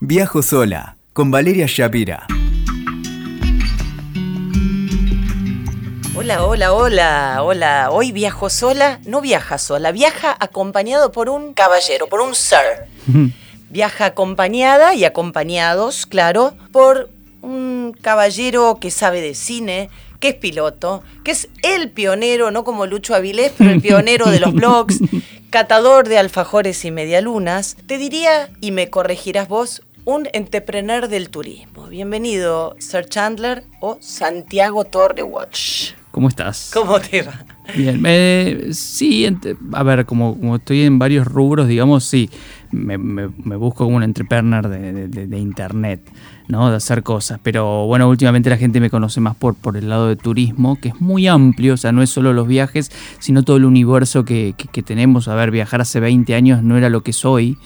Viajo sola con Valeria Shapira. Hola, hola, hola, hola. Hoy viajo sola, no viaja sola, viaja acompañado por un caballero, por un sir. Viaja acompañada y acompañados, claro, por un caballero que sabe de cine, que es piloto, que es el pionero, no como Lucho Avilés, pero el pionero de los blogs, catador de alfajores y medialunas. Te diría, y me corregirás vos, un entrepreneur del turismo. Bienvenido, Sir Chandler o Santiago Torre Watch. ¿Cómo estás? ¿Cómo te va? Bien, eh, sí, a ver, como, como, estoy en varios rubros, digamos, sí, me, busco como un entrepreneur de, internet, ¿no? De hacer cosas, pero bueno, últimamente la gente me conoce más por, por el lado de turismo, que es muy amplio, o sea, no es solo los viajes, sino todo el universo que, que tenemos. A ver, viajar hace 20 años no era lo que soy,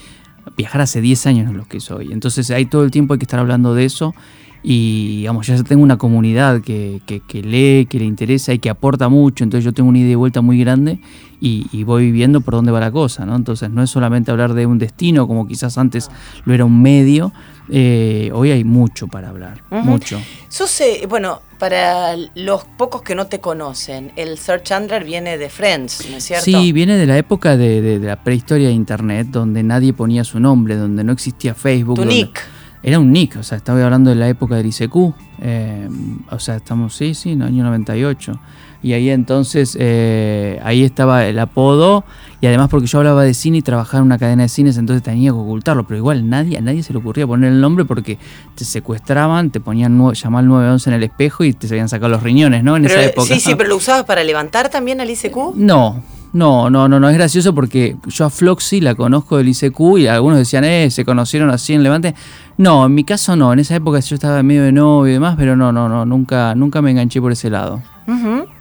viajar hace 10 años no es lo que soy. Entonces ahí todo el tiempo hay que estar hablando de eso y digamos, ya tengo una comunidad que, que, lee, que le interesa y que aporta mucho, entonces yo tengo una idea de vuelta muy grande y, voy viendo por dónde va la cosa, ¿no? Entonces no es solamente hablar de un destino como quizás antes lo era un medio, eh, hoy hay mucho para hablar, mucho. Sos, eh, bueno, para los pocos que no te conocen, el Sir Chandler viene de Friends, ¿no es cierto? Sí, viene de la época de, la prehistoria de Internet, donde nadie ponía su nombre, donde no existía Facebook. Tu nick. Era un nick, o sea, estaba hablando de la época del ICQ, eh, o sea, estamos, sí, sí, en el año 98. Y ahí entonces, eh, ahí estaba el apodo, y además porque yo hablaba de cine y trabajaba en una cadena de cines, entonces tenía que ocultarlo, pero igual nadie, a nadie se le ocurría poner el nombre porque te secuestraban, te ponían llamar al 911 en el espejo y te se habían sacado los riñones, ¿no? En esa época. Sí, sí, pero lo usabas para levantar también al ICQ. No, no, no, no, no, es gracioso porque yo a Floxy la conozco del ICQ y algunos decían, eh, se conocieron así en Levante. No, en mi caso no, en esa época yo estaba en medio de novio y demás, pero no, no, no, nunca, nunca me enganché por ese lado.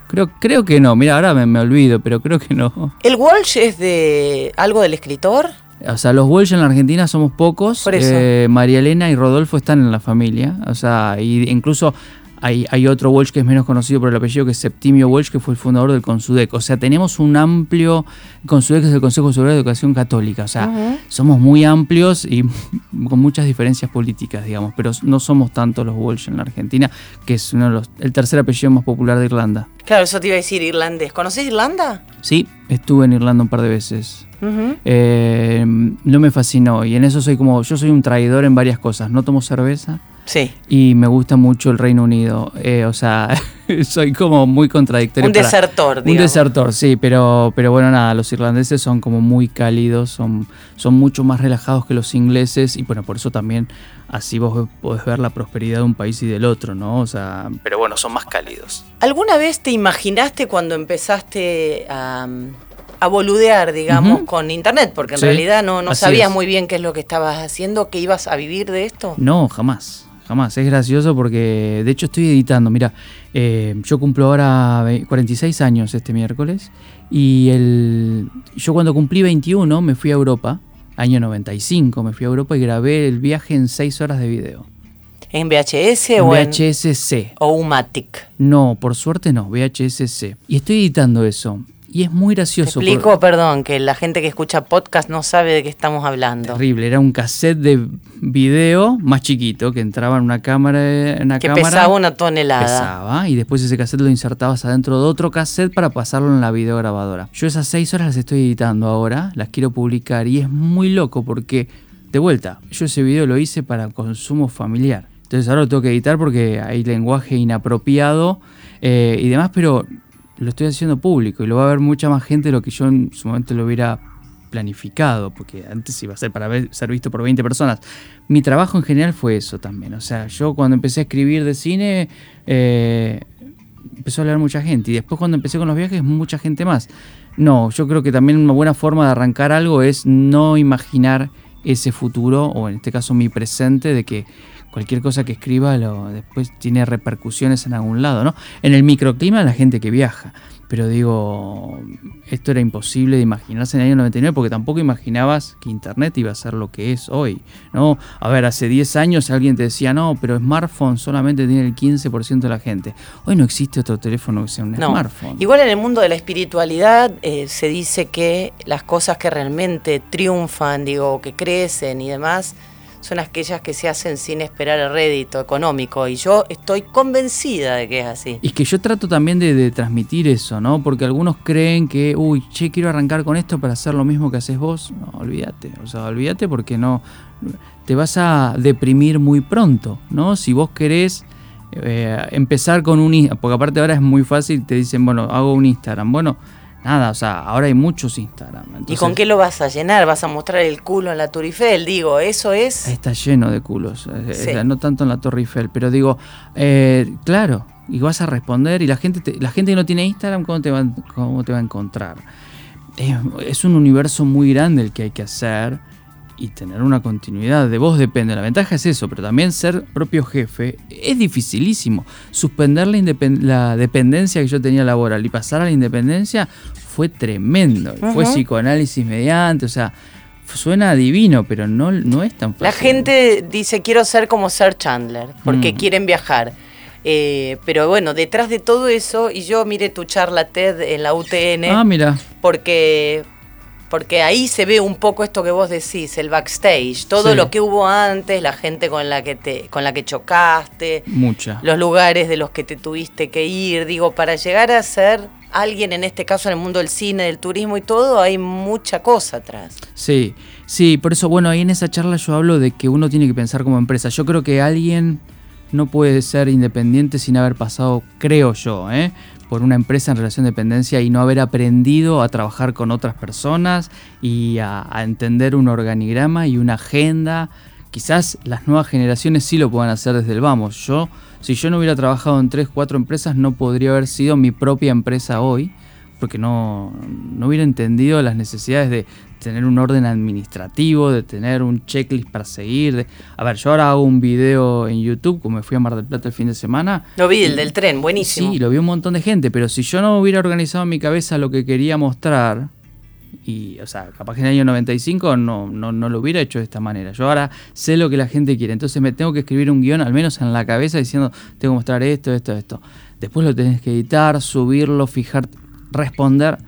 Creo, creo que no, mira, ahora me, olvido, pero creo que no. ¿El Walsh es de algo del escritor? O sea, los Walsh en la Argentina somos pocos. Por eso. Eh, María Elena y Rodolfo están en la familia. O sea, y incluso hay, otro Walsh que es menos conocido por el apellido, que es Septimio Walsh, que fue el fundador del Consudec. O sea, tenemos un amplio. Consudec es el Consejo Superior de Educación Católica. O sea, somos muy amplios y con muchas diferencias políticas, digamos. Pero no somos tantos los Walsh en la Argentina, que es uno de los, el tercer apellido más popular de Irlanda. Claro, eso te iba a decir irlandés. ¿Conoces Irlanda? Sí, estuve en Irlanda un par de veces. Eh, no me fascinó y en eso soy como, yo soy un traidor en varias cosas. No tomo cerveza Sí. Y me gusta mucho el Reino Unido. Eh, o sea, soy como muy contradictorio. Un desertor, digamos. Un desertor, sí, pero, pero bueno, nada, los irlandeses son como muy cálidos, son, son mucho más relajados que los ingleses y bueno, por eso también así vos podés ver la prosperidad de un país y del otro, ¿no? O sea, pero bueno, son más cálidos. ¿Alguna vez te imaginaste cuando empezaste a a boludear, digamos, con internet, porque en realidad no, no sabías muy bien qué es lo que estabas haciendo, que ibas a vivir de esto. No, jamás jamás. Es gracioso porque, de hecho, estoy editando. Mira, eh, yo cumplo ahora 46 años este miércoles y el, yo cuando cumplí 21 me fui a Europa, año 95, me fui a Europa y grabé el viaje en 6 horas de video. ¿En VHS o en VHS-C? ¿O Umatic? No, por suerte no, VHS-C. Y estoy editando eso. Y es muy gracioso. Te explico, perdón, que la gente que escucha podcast no sabe de qué estamos hablando. Terrible, era un cassette de video más chiquito que entraba en una cámara. En una que pesaba una tonelada. Pesaba, y después ese cassette lo insertabas adentro de otro cassette para pasarlo en la videograbadora. Yo esas seis horas las estoy editando ahora, las quiero publicar y es muy loco porque, de vuelta, yo ese video lo hice para consumo familiar. Entonces ahora lo tengo que editar porque hay lenguaje inapropiado eh, y demás, pero lo estoy haciendo público y lo va a ver mucha más gente de lo que yo en su momento lo hubiera planificado, porque antes iba a ser para ser visto por 20 personas. Mi trabajo en general fue eso también. O sea, yo cuando empecé a escribir de cine, eh, empezó a hablar mucha gente. Y después cuando empecé con los viajes, mucha gente más. No, yo creo que también una buena forma de arrancar algo es no imaginar ese futuro, o en este caso mi presente, de que cualquier cosa que escriba lo, después tiene repercusiones en algún lado, ¿no? En el microclima la gente que viaja. Pero digo, esto era imposible de imaginarse en el año 99 porque tampoco imaginabas que Internet iba a ser lo que es hoy. ¿no? A ver, hace 10 años alguien te decía, no, pero smartphone solamente tiene el 15% de la gente. Hoy no existe otro teléfono que sea un smartphone. Igual en el mundo de la espiritualidad eh, se dice que las cosas que realmente triunfan, digo, que crecen y demás, son aquellas que se hacen sin esperar el rédito económico. Y yo estoy convencida de que es así. Y que yo trato también de, transmitir eso, ¿no? Porque algunos creen que, uy, che, quiero arrancar con esto para hacer lo mismo que haces vos. No, olvídate. O sea, olvídate porque no. Te vas a deprimir muy pronto, ¿no? Si vos querés. eh, empezar con un porque aparte ahora es muy fácil, te dicen, bueno, hago un Instagram. Bueno, nada, o sea, ahora hay muchos Instagram. ¿Y con qué lo vas a llenar? ¿Vas a mostrar el culo en la Tour Eiffel? Digo, eso es... Está lleno de culos, eh, Sí. eh, no tanto en la Torre Eiffel, pero digo, eh, claro, y vas a responder y la gente, te- la gente que no tiene Instagram, ¿cómo te va, cómo te va a encontrar? Es, es un universo muy grande el que hay que hacer y tener una continuidad. De vos depende. La ventaja es eso, pero también ser propio jefe es dificilísimo. Suspender la, dependencia que yo tenía laboral y pasar a la independencia fue tremendo. Fue psicoanálisis mediante, o sea, suena divino, pero no, no es tan fácil. La gente dice, quiero ser como Sir Chandler, porque Mm. quieren viajar. Eh, pero bueno, detrás de todo eso, y yo miré tu charla TED en la UTN, Ah, mira. porque, porque ahí se ve un poco esto que vos decís, el backstage, todo Sí. lo que hubo antes, la gente con la que te, con la que chocaste, Mucha. los lugares de los que te tuviste que ir, digo, para llegar a ser alguien, en este caso en el mundo del cine, del turismo y todo, hay mucha cosa atrás. Sí, sí, por eso, bueno, ahí en esa charla yo hablo de que uno tiene que pensar como empresa. Yo creo que alguien no puede ser independiente sin haber pasado, creo yo, ¿eh? Por una empresa en relación de dependencia y no haber aprendido a trabajar con otras personas y a, a entender un organigrama y una agenda. Quizás las nuevas generaciones sí lo puedan hacer desde el vamos. Yo, si yo no hubiera trabajado en tres, cuatro empresas, no podría haber sido mi propia empresa hoy porque no, no hubiera entendido las necesidades de tener un orden administrativo, de tener un checklist para seguir. de- A ver, yo ahora hago un video en YouTube, como me fui a Mar del Plata el fin de semana. Lo vi, el del tren, buenísimo. Sí, lo vio un montón de gente, pero si yo no hubiera organizado en mi cabeza lo que quería mostrar, y, o sea, capaz que en el año 95 no, no, no lo hubiera hecho de esta manera. Yo ahora sé lo que la gente quiere, entonces me tengo que escribir un guion, al menos en la cabeza, diciendo, tengo que mostrar esto, esto, esto. Después lo tenés que editar, subirlo, fijar, responder.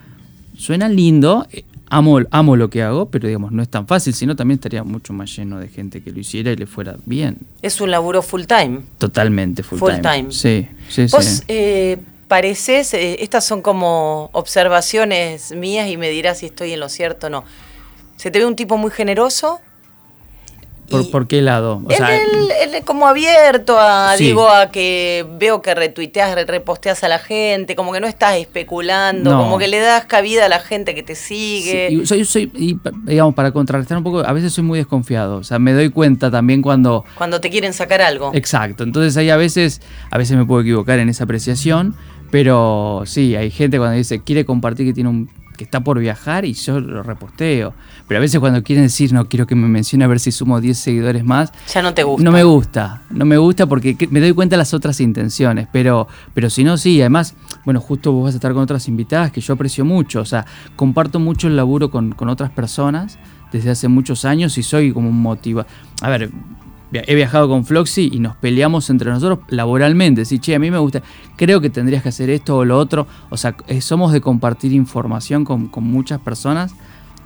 Suena lindo, amo, amo lo que hago, pero digamos, no es tan fácil, sino también estaría mucho más lleno de gente que lo hiciera y le fuera bien. Es un laburo full time. Totalmente full, Full time. time. Sí, sí, Vos sí. eh, pareces, eh, estas son como observaciones mías y me dirás si estoy en lo cierto o no. Se te ve un tipo muy generoso. ¿Por, por qué lado? O sea, el- el- como abierto a, Sí. digo, a que veo que retuiteas, re- reposteas a la gente, como que no estás especulando, No. como que le das cabida a la gente que te sigue. Sí, y soy, soy- y, digamos, para contrarrestar un poco, a veces soy muy desconfiado. O sea, me doy cuenta también cuando. Cuando te quieren sacar algo. Exacto. Entonces ahí a veces, a veces me puedo equivocar en esa apreciación. Pero sí, hay gente cuando dice quiere compartir que tiene un. que está por viajar y yo lo reposteo. Pero a veces cuando quieren decir no quiero que me mencione a ver si sumo 10 seguidores más. Ya no te gusta. No me gusta, no me gusta porque que- me doy cuenta de las otras intenciones, pero, pero si no, sí, además, bueno, justo vos vas a estar con otras invitadas que yo aprecio mucho, o sea, comparto mucho el laburo con, con otras personas desde hace muchos años y soy como un motiva. A ver, he viajado con Floxy y nos peleamos entre nosotros laboralmente, sí, che, a mí me gusta, creo que tendrías que hacer esto o lo otro, o sea, eh, somos de compartir información con, con muchas personas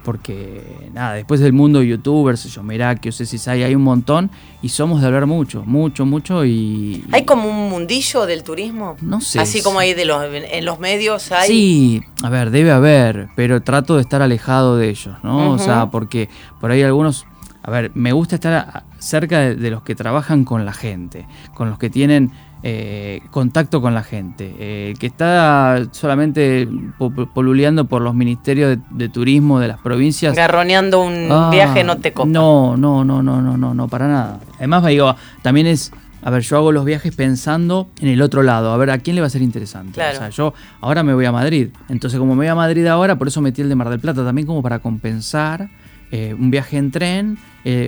porque nada, después del mundo de youtubers, yo Merakio, Ceci hay un montón y somos de hablar mucho, mucho, mucho y... ¿Hay como un mundillo del turismo? No sé. Así como hay de los, en los medios hay. Sí, a ver, debe haber, pero trato de estar alejado de ellos, ¿no? O sea, porque por ahí algunos... A ver, me gusta estar cerca de, de los que trabajan con la gente, con los que tienen eh, contacto con la gente. Eh, que está solamente po- po- poluleando por los ministerios de, de turismo de las provincias. Garroneando un Ah, viaje no te copa. No, no, no, no, no, no, no, para nada. Además, digo, también es. A ver, yo hago los viajes pensando en el otro lado, a ver a quién le va a ser interesante. Claro. O sea, yo ahora me voy a Madrid. Entonces, como me voy a Madrid ahora, por eso metí el de Mar del Plata también como para compensar eh, un viaje en tren,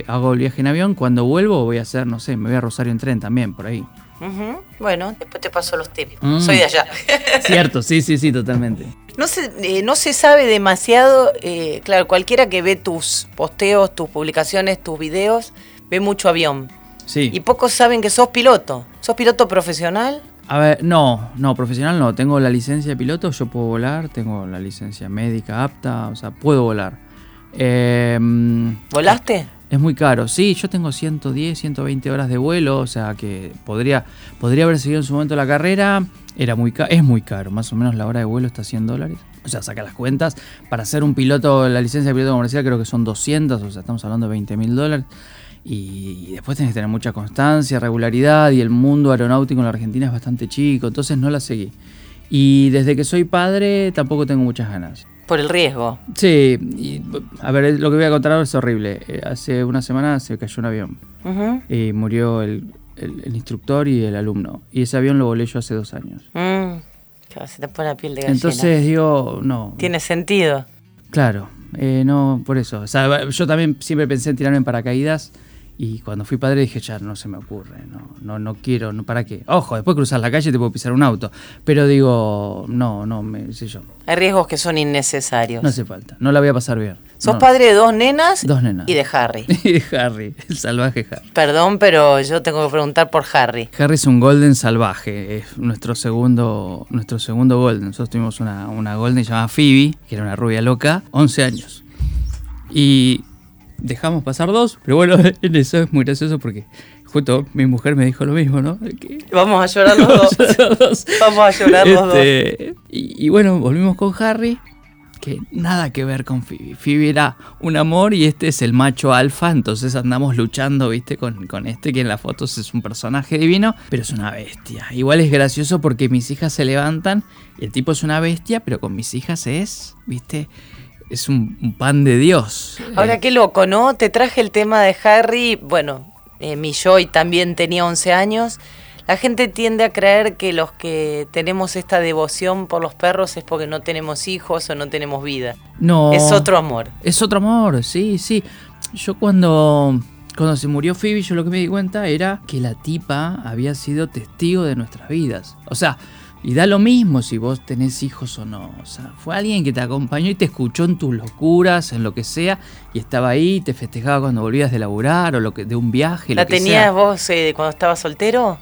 hago el viaje en avión, cuando vuelvo voy a hacer, no sé, me voy a Rosario en tren también, por ahí. Bueno, después te paso los tips. Mm. Soy de allá. Cierto, sí, sí, sí, totalmente. No se, eh, no se sabe demasiado, eh, claro, cualquiera que ve tus posteos, tus publicaciones, tus videos, ve mucho avión. Sí. Y pocos saben que sos piloto. ¿Sos piloto profesional? A ver, no, no, profesional no. Tengo la licencia de piloto, yo puedo volar, tengo la licencia médica apta, o sea, puedo volar. Eh, ¿Volaste? Es muy caro. Sí, yo tengo 110, 120 horas de vuelo, o sea que podría, podría haber seguido en su momento la carrera. Era muy es muy caro, más o menos la hora de vuelo está 100 dólares. O sea, saca las cuentas. Para ser un piloto, la licencia de piloto comercial creo que son 200, o sea, estamos hablando de 20 mil dólares. Y después tenés que tener mucha constancia, regularidad, y el mundo aeronáutico en la Argentina es bastante chico, entonces no la seguí. Y desde que soy padre tampoco tengo muchas ganas. Por el riesgo. Sí, y, a ver, lo que voy a contar ahora es horrible. Eh, hace una semana se cayó un avión y murió el, instructor y el alumno. Y ese avión lo volé yo hace dos años. Mm, se te pone la piel de gallina. Entonces digo, no. Tiene sentido. Claro, eh, no, por eso. O sea, yo también siempre pensé en tirarme en paracaídas y cuando fui padre dije, ya no se me ocurre, no, no, no quiero, no, ¿para qué? Ojo, después cruzar la calle te puedo pisar un auto. Pero digo, no, no, me sé yo. Hay riesgos que son innecesarios. No hace falta, no la voy a pasar bien. Sos padre de dos nenas, dos nenas y de Harry. y de Harry, el salvaje Harry. Perdón, pero yo tengo que preguntar por Harry. Harry es un golden salvaje, es nuestro segundo, nuestro segundo golden. Nosotros tuvimos una, una golden llamada Phoebe, que era una rubia loca, 11 años. Y dejamos pasar dos, pero bueno, eso es muy gracioso porque justo mi mujer me dijo lo mismo, ¿no? Vamos a llorar los dos. Vamos a llorar los dos. Este, y, bueno, volvimos con Harry, que nada que ver con Phoebe. Phoebe era un amor y este es el macho alfa, entonces andamos luchando, viste, con, con este que en las fotos es un personaje divino, pero es una bestia. Igual es gracioso porque mis hijas se levantan y el tipo es una bestia, pero con mis hijas es, viste es un, pan de Dios. Ahora qué loco, ¿no? Te traje el tema de Harry, bueno, eh, mi Joy también tenía 11 años. La gente tiende a creer que los que tenemos esta devoción por los perros es porque no tenemos hijos o no tenemos vida. No. Es otro amor. Es otro amor, sí, sí. Yo cuando, cuando se murió Phoebe, yo lo que me di cuenta era que la tipa había sido testigo de nuestras vidas. O sea, y da lo mismo si vos tenés hijos o no. O sea, fue alguien que te acompañó y te escuchó en tus locuras, en lo que sea, y estaba ahí, te festejaba cuando volvías de laburar o lo que, de un viaje. ¿La tenías vos eh, cuando estabas soltero?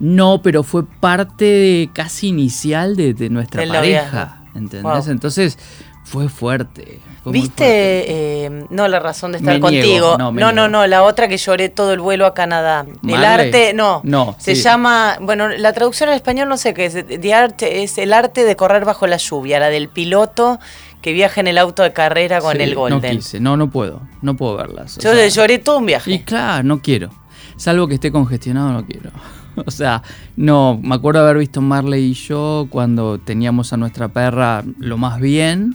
No, pero fue parte casi inicial de, nuestra pareja. ¿Entendés? Entonces fue fuerte. ¿Viste? Eh, no la razón de estar contigo. no, no, no, la otra que lloré todo el vuelo a Canadá. El arte, no. No. Se llama, bueno, la traducción al español no sé qué es. The art, es el arte de correr bajo la lluvia, la del piloto que viaja en el auto de carrera con el Golden. No quise, no, no puedo, no puedo verlas. Yo lloré todo un viaje. Y claro, no quiero. Salvo que esté congestionado, no quiero. O sea, no, me acuerdo haber visto Marley y yo cuando teníamos a nuestra perra lo más bien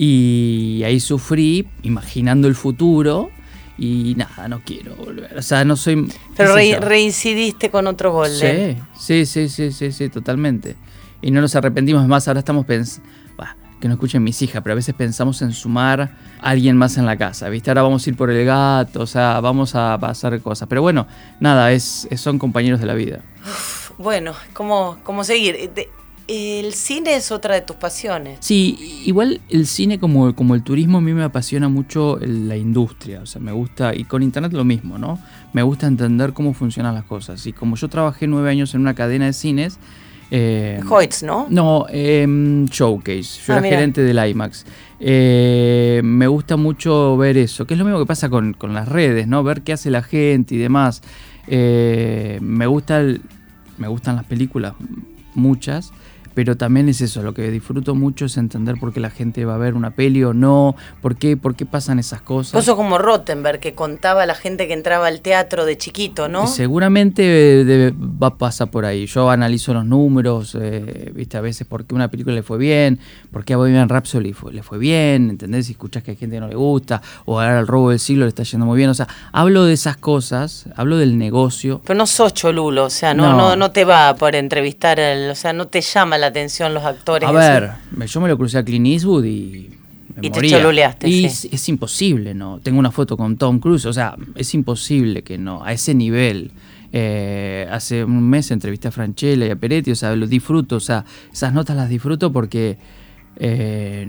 y ahí sufrí, imaginando el futuro. Y nada, no quiero volver. O sea, no soy. Pero reincidiste con otro Golden. Sí, sí, sí, sí, sí, totalmente. Y no nos arrepentimos más. Ahora estamos pensando. Que no escuchen mis hijas, pero a veces pensamos en sumar a alguien más en la casa, ¿viste? Ahora vamos a ir por el gato, o sea, vamos a pasar cosas. Pero bueno, nada, es, son compañeros de la vida. bueno, ¿cómo, cómo seguir? El cine es otra de tus pasiones. Sí, igual el cine como, como el turismo a mí me apasiona mucho la industria, o sea, me gusta, y con internet lo mismo, ¿no? Me gusta entender cómo funcionan las cosas. Y como yo trabajé nueve años en una cadena de cines... Eh, Hoyts, ¿no? No, em, Showcase, yo ah, era gerente del IMAX. Eh, me gusta mucho ver eso, que es lo mismo que pasa con, las redes, ¿no? Ver qué hace la gente y demás. Eh, me, gusta me gustan las películas, muchas pero también es eso, lo que disfruto mucho es entender por qué la gente va a ver una peli o no, por qué, por qué pasan esas cosas. Vos como Rottenberg, que contaba a la gente que entraba al teatro de chiquito, ¿no? seguramente va a pasar por ahí. Yo analizo los números, eh, viste, a veces por qué una película le fue bien, por qué a Bohemian Rhapsody le fue bien, ¿entendés? Si escuchas que a gente no le gusta, o ahora el robo del siglo le está yendo muy bien. O sea, hablo de esas cosas, hablo del negocio. Pero no sos cholulo, o sea, no, no. no, te va por entrevistar, o sea, no te llama la atención los actores. A ver, yo me lo crucé a Clint Eastwood y me y te Y es, imposible, ¿no? Tengo una foto con Tom Cruise, o sea, es imposible que no, a ese nivel. Eh, hace un mes entrevisté a Franchella y a Peretti, o sea, lo disfruto, o sea, esas notas las disfruto porque eh,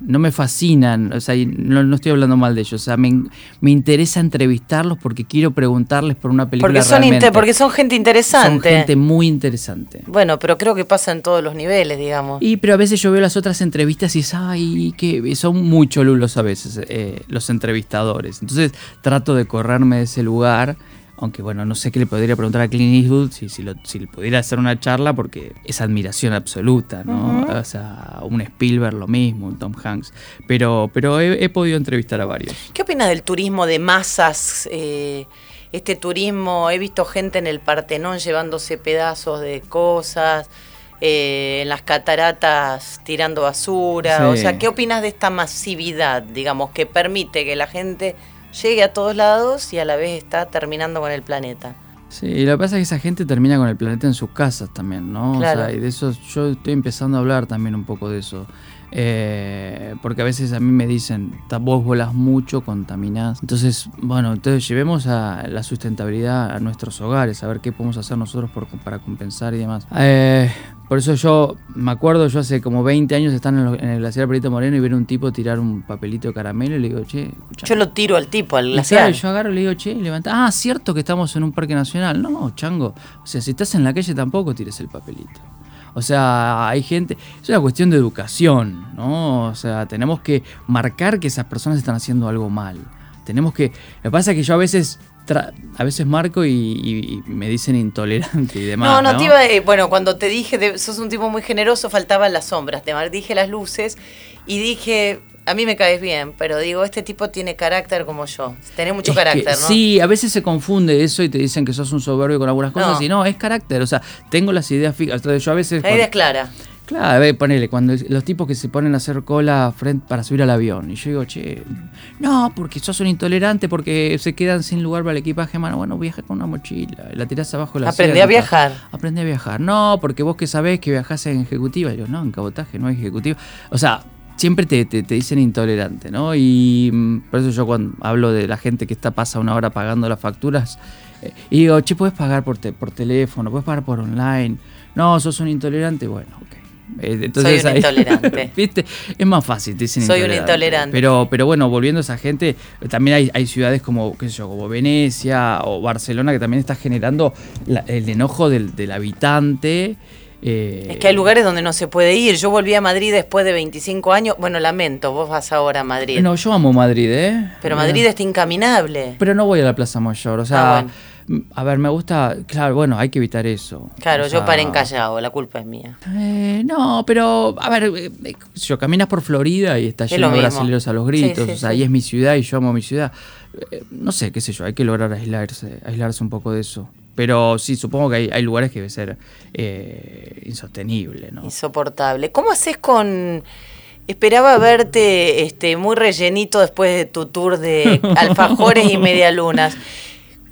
no me fascinan, o sea, no, estoy hablando mal de ellos, o sea, me, me, interesa entrevistarlos porque quiero preguntarles por una película. Porque son, porque son gente interesante. Son gente muy interesante. Bueno, pero creo que pasa en todos los niveles, digamos. Y pero a veces yo veo las otras entrevistas y es, ay, que son muy cholulos a veces eh, los entrevistadores. Entonces trato de correrme de ese lugar aunque bueno, no sé qué le podría preguntar a Clint Eastwood si, si, si le pudiera hacer una charla porque es admiración absoluta, ¿no? O sea, un Spielberg lo mismo, un Tom Hanks. Pero, pero he, podido entrevistar a varios. ¿Qué opinas del turismo de masas? Eh, este turismo, he visto gente en el Partenón llevándose pedazos de cosas. Eh, en las cataratas tirando basura. O sea, ¿qué opinas de esta masividad, digamos, que permite que la gente llegue a todos lados y a la vez está terminando con el planeta. Sí, y lo que pasa es que esa gente termina con el planeta en sus casas también, ¿no? Claro. O sea, y de eso yo estoy empezando a hablar también un poco de eso. Eh, porque a veces a mí me dicen, vos volas mucho, contaminás. Entonces, bueno, entonces llevemos a la sustentabilidad a nuestros hogares, a ver qué podemos hacer nosotros para compensar y demás. Eh, por eso yo me acuerdo, yo hace como 20 años están en, el glaciar Perito Moreno y ver un tipo tirar un papelito de caramelo y le digo, che, Yo lo tiro al tipo, al glaciar. yo agarro y le digo, che, levanta. Ah, cierto que estamos en un parque nacional. No, chango. O sea, si estás en la calle tampoco tires el papelito. O sea, hay gente, es una cuestión de educación, ¿no? O sea, tenemos que marcar que esas personas están haciendo algo mal. Tenemos que, lo que pasa es que yo a veces a veces marco y, me dicen intolerante y demás. No, no, te iba, eh, bueno, cuando te dije, sos un tipo muy generoso, faltaban las sombras, te dije las luces y dije, a mí me caes bien, pero digo, este tipo tiene carácter como yo. Tenés mucho carácter, ¿no? Sí, a veces se confunde eso y te dicen que sos un soberbio con algunas cosas y no, es carácter. O sea, tengo las ideas fijas. Yo a veces. La idea es clara. Claro, a ponele, cuando los tipos que se ponen a hacer cola frente para subir al avión. Y yo digo, che, no, porque sos un intolerante, porque se quedan sin lugar para el equipaje, mano. Bueno, viaja con una mochila, la tirás abajo de la Aprende a viajar. Aprende a viajar. No, porque vos que sabés que viajás en ejecutiva. yo, no, en cabotaje no hay ejecutiva. O sea, siempre te, te, dicen intolerante, ¿no? Y mm, por eso yo cuando hablo de la gente que está pasa una hora pagando las facturas, eh, y digo, che, puedes pagar por, por teléfono, puedes pagar por online. No, sos un intolerante, bueno, entonces, Soy un intolerante. ¿viste? Es más fácil, dicen Soy un intolerante. Pero, pero bueno, volviendo a esa gente, también hay, hay ciudades como, qué sé yo, como Venecia o Barcelona que también está generando el enojo del, habitante. Eh, es que hay lugares donde no se puede ir. Yo volví a Madrid después de 25 años. Bueno, lamento, vos vas ahora a Madrid. No, yo amo Madrid, ¿eh? Pero Madrid está incaminable. Pero no voy a la Plaza Mayor, o sea... Ah, a ver, me gusta, claro, bueno, hay que evitar eso. Claro, yo paré en Callao, la culpa es mía. Eh, no, pero, a ver, eh, yo caminas por Florida y está lleno de brasileños a los gritos, o sea, ahí es mi ciudad y yo amo mi ciudad. Eh, no sé, qué sé yo, hay que lograr aislarse, aislarse un poco de eso. Pero sí, supongo que hay, lugares que debe ser insostenible, ¿no? Insoportable. ¿Cómo haces con... Esperaba verte este, muy rellenito después de tu tour de alfajores y medialunas.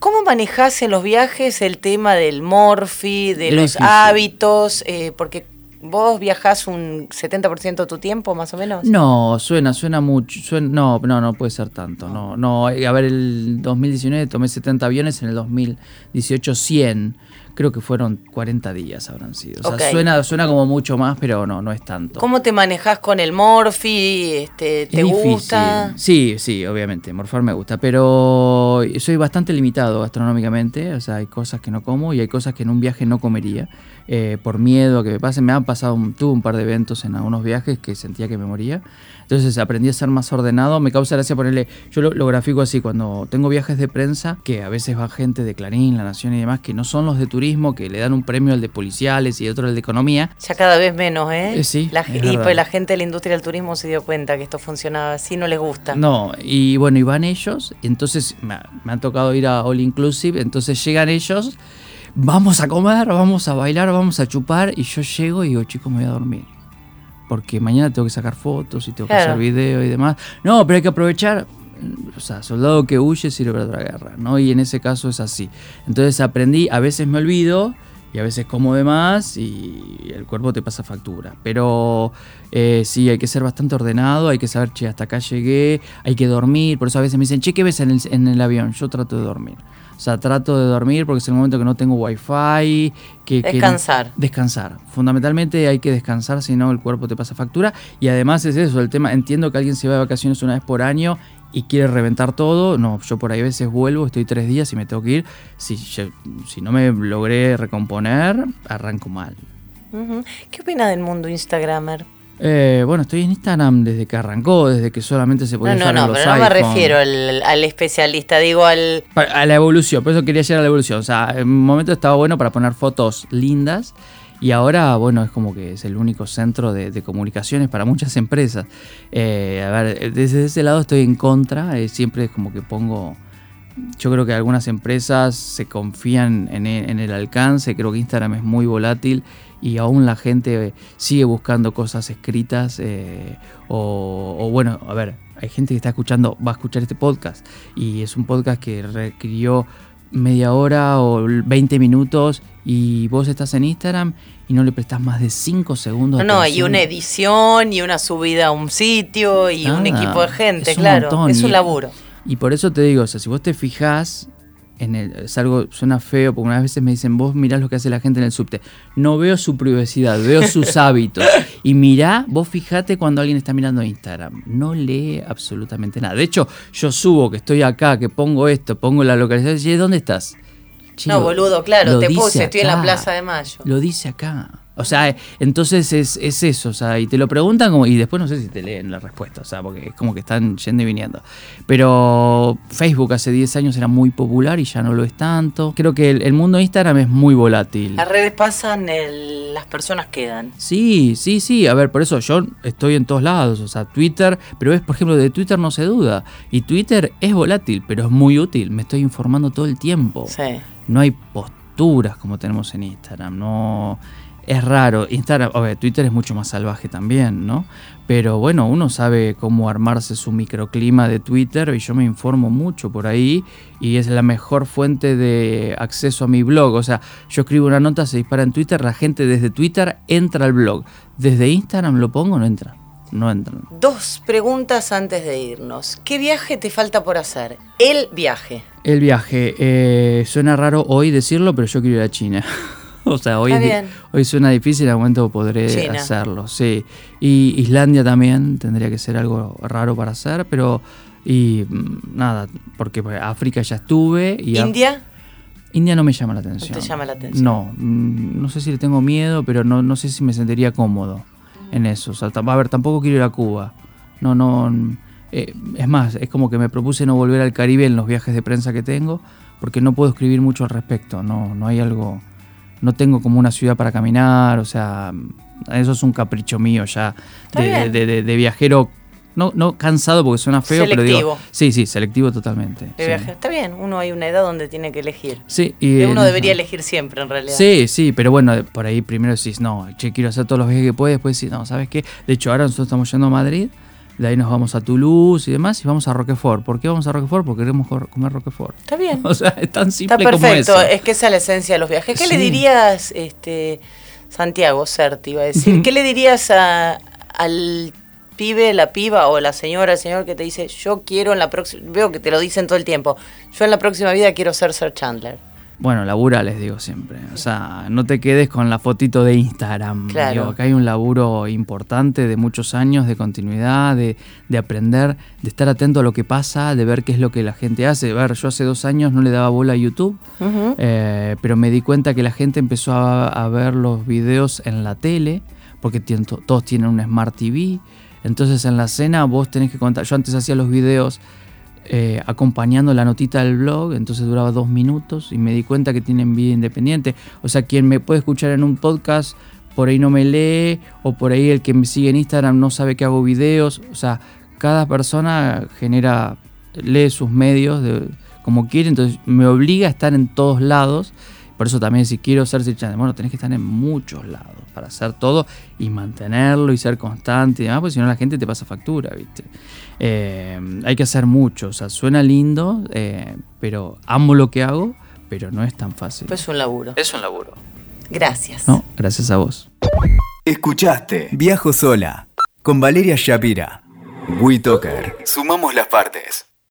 ¿Cómo manejas en los viajes el tema del morfi, de los hábitos? Eh, porque vos viajás un 70% de tu tiempo, más o menos. No, suena, suena mucho. no, no, no puede ser tanto. No, no. A ver, el 2019 tomé 70 aviones, en el 2018 100 creo que fueron 40 días habrán sido. O sea, suena, suena como mucho más, pero no, no es tanto. ¿Cómo te manejas con el morfi? Este, ¿Te gusta? Sí, sí, obviamente, morfar me gusta, pero soy bastante limitado gastronómicamente, o sea, hay cosas que no como y hay cosas que en un viaje no comería, eh, por miedo a que me pasen. Me han pasado, tuve un par de eventos en algunos viajes que sentía que me moría. Entonces aprendí a ser más ordenado. Me causa gracia ponerle, yo lo, lo, grafico así, cuando tengo viajes de prensa, que a veces va gente de Clarín, La Nación y demás, que no son los de turismo, que le dan un premio al de policiales y otro al de economía. Ya cada vez menos, ¿eh? eh sí. y pues la gente de la industria del turismo se dio cuenta que esto funcionaba así, no les gusta. No, y bueno, y van ellos, entonces me, me han tocado ir a All Inclusive, entonces llegan ellos vamos a comer, vamos a bailar, vamos a chupar. Y yo llego y digo, chicos, me voy a dormir porque mañana tengo que sacar fotos y tengo que hacer video y demás. No, pero hay que aprovechar. O sea, soldado que huye sirve para otra guerra, ¿no? Y en ese caso es así. Entonces aprendí, a veces me olvido y a veces como de más y el cuerpo te pasa factura. Pero eh, sí, hay que ser bastante ordenado, hay que saber, che, hasta acá llegué, hay que dormir. Por eso a veces me dicen, che, ¿qué ves en el, en el avión? Yo trato de dormir. O sea, trato de dormir porque es el momento que no tengo wifi. Que, que- Descansar. descansar. Fundamentalmente hay que descansar, si no el cuerpo te pasa factura. Y además es eso, el tema, entiendo que alguien se va de vacaciones una vez por año y quiere reventar todo. No, yo por ahí a veces vuelvo, estoy tres días y me tengo que ir. Si, yo- si no me logré recomponer, arranco mal. ¿Qué opina del mundo Instagramer? Eh, bueno, estoy en Instagram desde que arrancó, desde que solamente se No, podía no, usar en no, los pero no me refiero al, al especialista, digo al... A la evolución, por eso quería llegar a la evolución. O sea, en un momento estaba bueno para poner fotos lindas y ahora, bueno, es como que es el único centro de, de comunicaciones para muchas empresas. Eh, a ver, desde ese lado estoy en contra, eh, siempre es como que pongo... Yo creo que algunas empresas se confían en en el, alcance, creo que Instagram es muy volátil y aún la gente sigue buscando cosas escritas eh, o, o bueno, a ver, hay gente que está escuchando, va a escuchar este podcast y es un podcast que requirió media hora o 20 minutos y vos estás en Instagram y no le prestás más de 5 segundos. No, no, y una edición y una subida a un sitio y un equipo de gente, claro. montón, es un y- laburo. Y por eso te digo, o sea, si vos te fijás en el, es algo, suena feo, porque unas veces me dicen, vos mirás lo que hace la gente en el subte. No veo su privacidad, veo sus hábitos. Y mirá, vos fijate cuando alguien está mirando Instagram. No lee absolutamente nada. De hecho, yo subo que estoy acá, que pongo esto, pongo la localización, y ¿dónde estás? No, boludo, claro, te puse, estoy en la. Plaza de Mayo. Lo dice acá. O sea, entonces es, es eso, o sea, y te lo preguntan como, y después no sé si te leen la respuesta, o sea, porque es como que están yendo y viniendo. Pero Facebook hace 10 años era muy popular y ya no lo es tanto. Creo que el, el mundo de Instagram es muy volátil. Las redes pasan, el- las personas quedan. Sí, sí, sí. A ver, por eso yo estoy en todos lados. O sea, Twitter, pero es, por ejemplo, de Twitter no se duda. Y Twitter es volátil, pero es muy útil. Me estoy informando todo el tiempo. Sí. No hay posturas como tenemos en Instagram. No. Es raro. Instagram, a ver, Twitter es mucho más salvaje también, ¿no? Pero bueno, uno sabe cómo armarse su microclima de Twitter y yo me informo mucho por ahí y es la mejor fuente de acceso a mi blog. O sea, yo escribo una nota, se dispara en Twitter, la gente desde Twitter entra al blog. Desde Instagram lo pongo, no entra. No entran. Dos preguntas antes de irnos. ¿Qué viaje te falta por hacer? El viaje. El viaje, eh, suena raro hoy decirlo, pero yo quiero ir a China. o sea, hoy, es hoy suena difícil, algún momento podré China. hacerlo, sí. Y Islandia también tendría que ser algo raro para hacer, pero... Y mm, nada, porque África ya estuve y... India. India no me llama la atención. te llama la atención? No, mm, no sé si le tengo miedo, pero no, no sé si me sentiría cómodo en eso. O sea, a ver, tampoco quiero ir a Cuba. No, no. mm, eh, es más, es como que me propuse no volver al Caribe en los viajes de prensa que tengo, porque no puedo escribir mucho al respecto. No, no hay algo. No tengo como una ciudad para caminar, o sea, eso es un capricho mío ya de, de- de- de viajero. No, no cansado porque suena feo, pero digo. Selectivo. Sí, sí, selectivo totalmente. Sí. Está bien, uno hay una edad donde tiene que elegir. Sí, y Que uno eso. debería elegir siempre, en realidad. Sí, sí, pero bueno, por ahí primero decís, no, che, quiero hacer todos los viajes que puedes, después decís, no, ¿sabes qué? De hecho, ahora nosotros estamos yendo a Madrid, de ahí nos vamos a Toulouse y demás, y vamos a Roquefort. ¿Por qué vamos a Roquefort? Porque queremos comer Roquefort. Está bien. O sea, es tan Está simple como perfecto, eso. es que esa es la esencia de los viajes. ¿Qué le dirías, este, Santiago Certi, iba a decir? ¿Qué le dirías a- al pibe, la piba o la señora, el señor que te dice, yo quiero en la próxima, veo que te lo dicen todo el tiempo, yo en la próxima vida quiero ser Sir Chandler? Bueno, labura les digo siempre. O sea, no te quedes con la fotito de Instagram. Claro. Digo, acá hay un laburo importante de muchos años de continuidad, de, de aprender, de estar atento a lo que pasa, de ver qué es lo que la gente hace. A ver, yo hace dos años no le daba bola a YouTube, eh, pero me di cuenta que la gente empezó a, a ver los videos en la tele, porque todos tienen un Smart TV. Entonces en la cena vos tenés que contar. Yo antes hacía los videos eh, acompañando la notita del blog, entonces duraba dos minutos y me di cuenta que tienen vida independiente. O sea, quien me puede escuchar en un podcast, por ahí no me lee, o por ahí el que me sigue en Instagram no sabe que hago videos. O sea, cada persona genera, lee sus medios de- como quiere, entonces me obliga a estar en todos lados. Por eso también si quiero ser Sir Chandler, bueno, tenés que estar en muchos lados para hacer todo y mantenerlo y ser constante y demás, porque si no la gente te pasa factura, ¿viste? Eh, hay que hacer mucho, o sea, suena lindo, eh, pero amo lo que hago, pero no es tan fácil. Pues es un laburo. es un laburo. Gracias. No, gracias a vos. Escuchaste Viajo Sola con Valeria Shapira. WeToker. Sumamos las partes.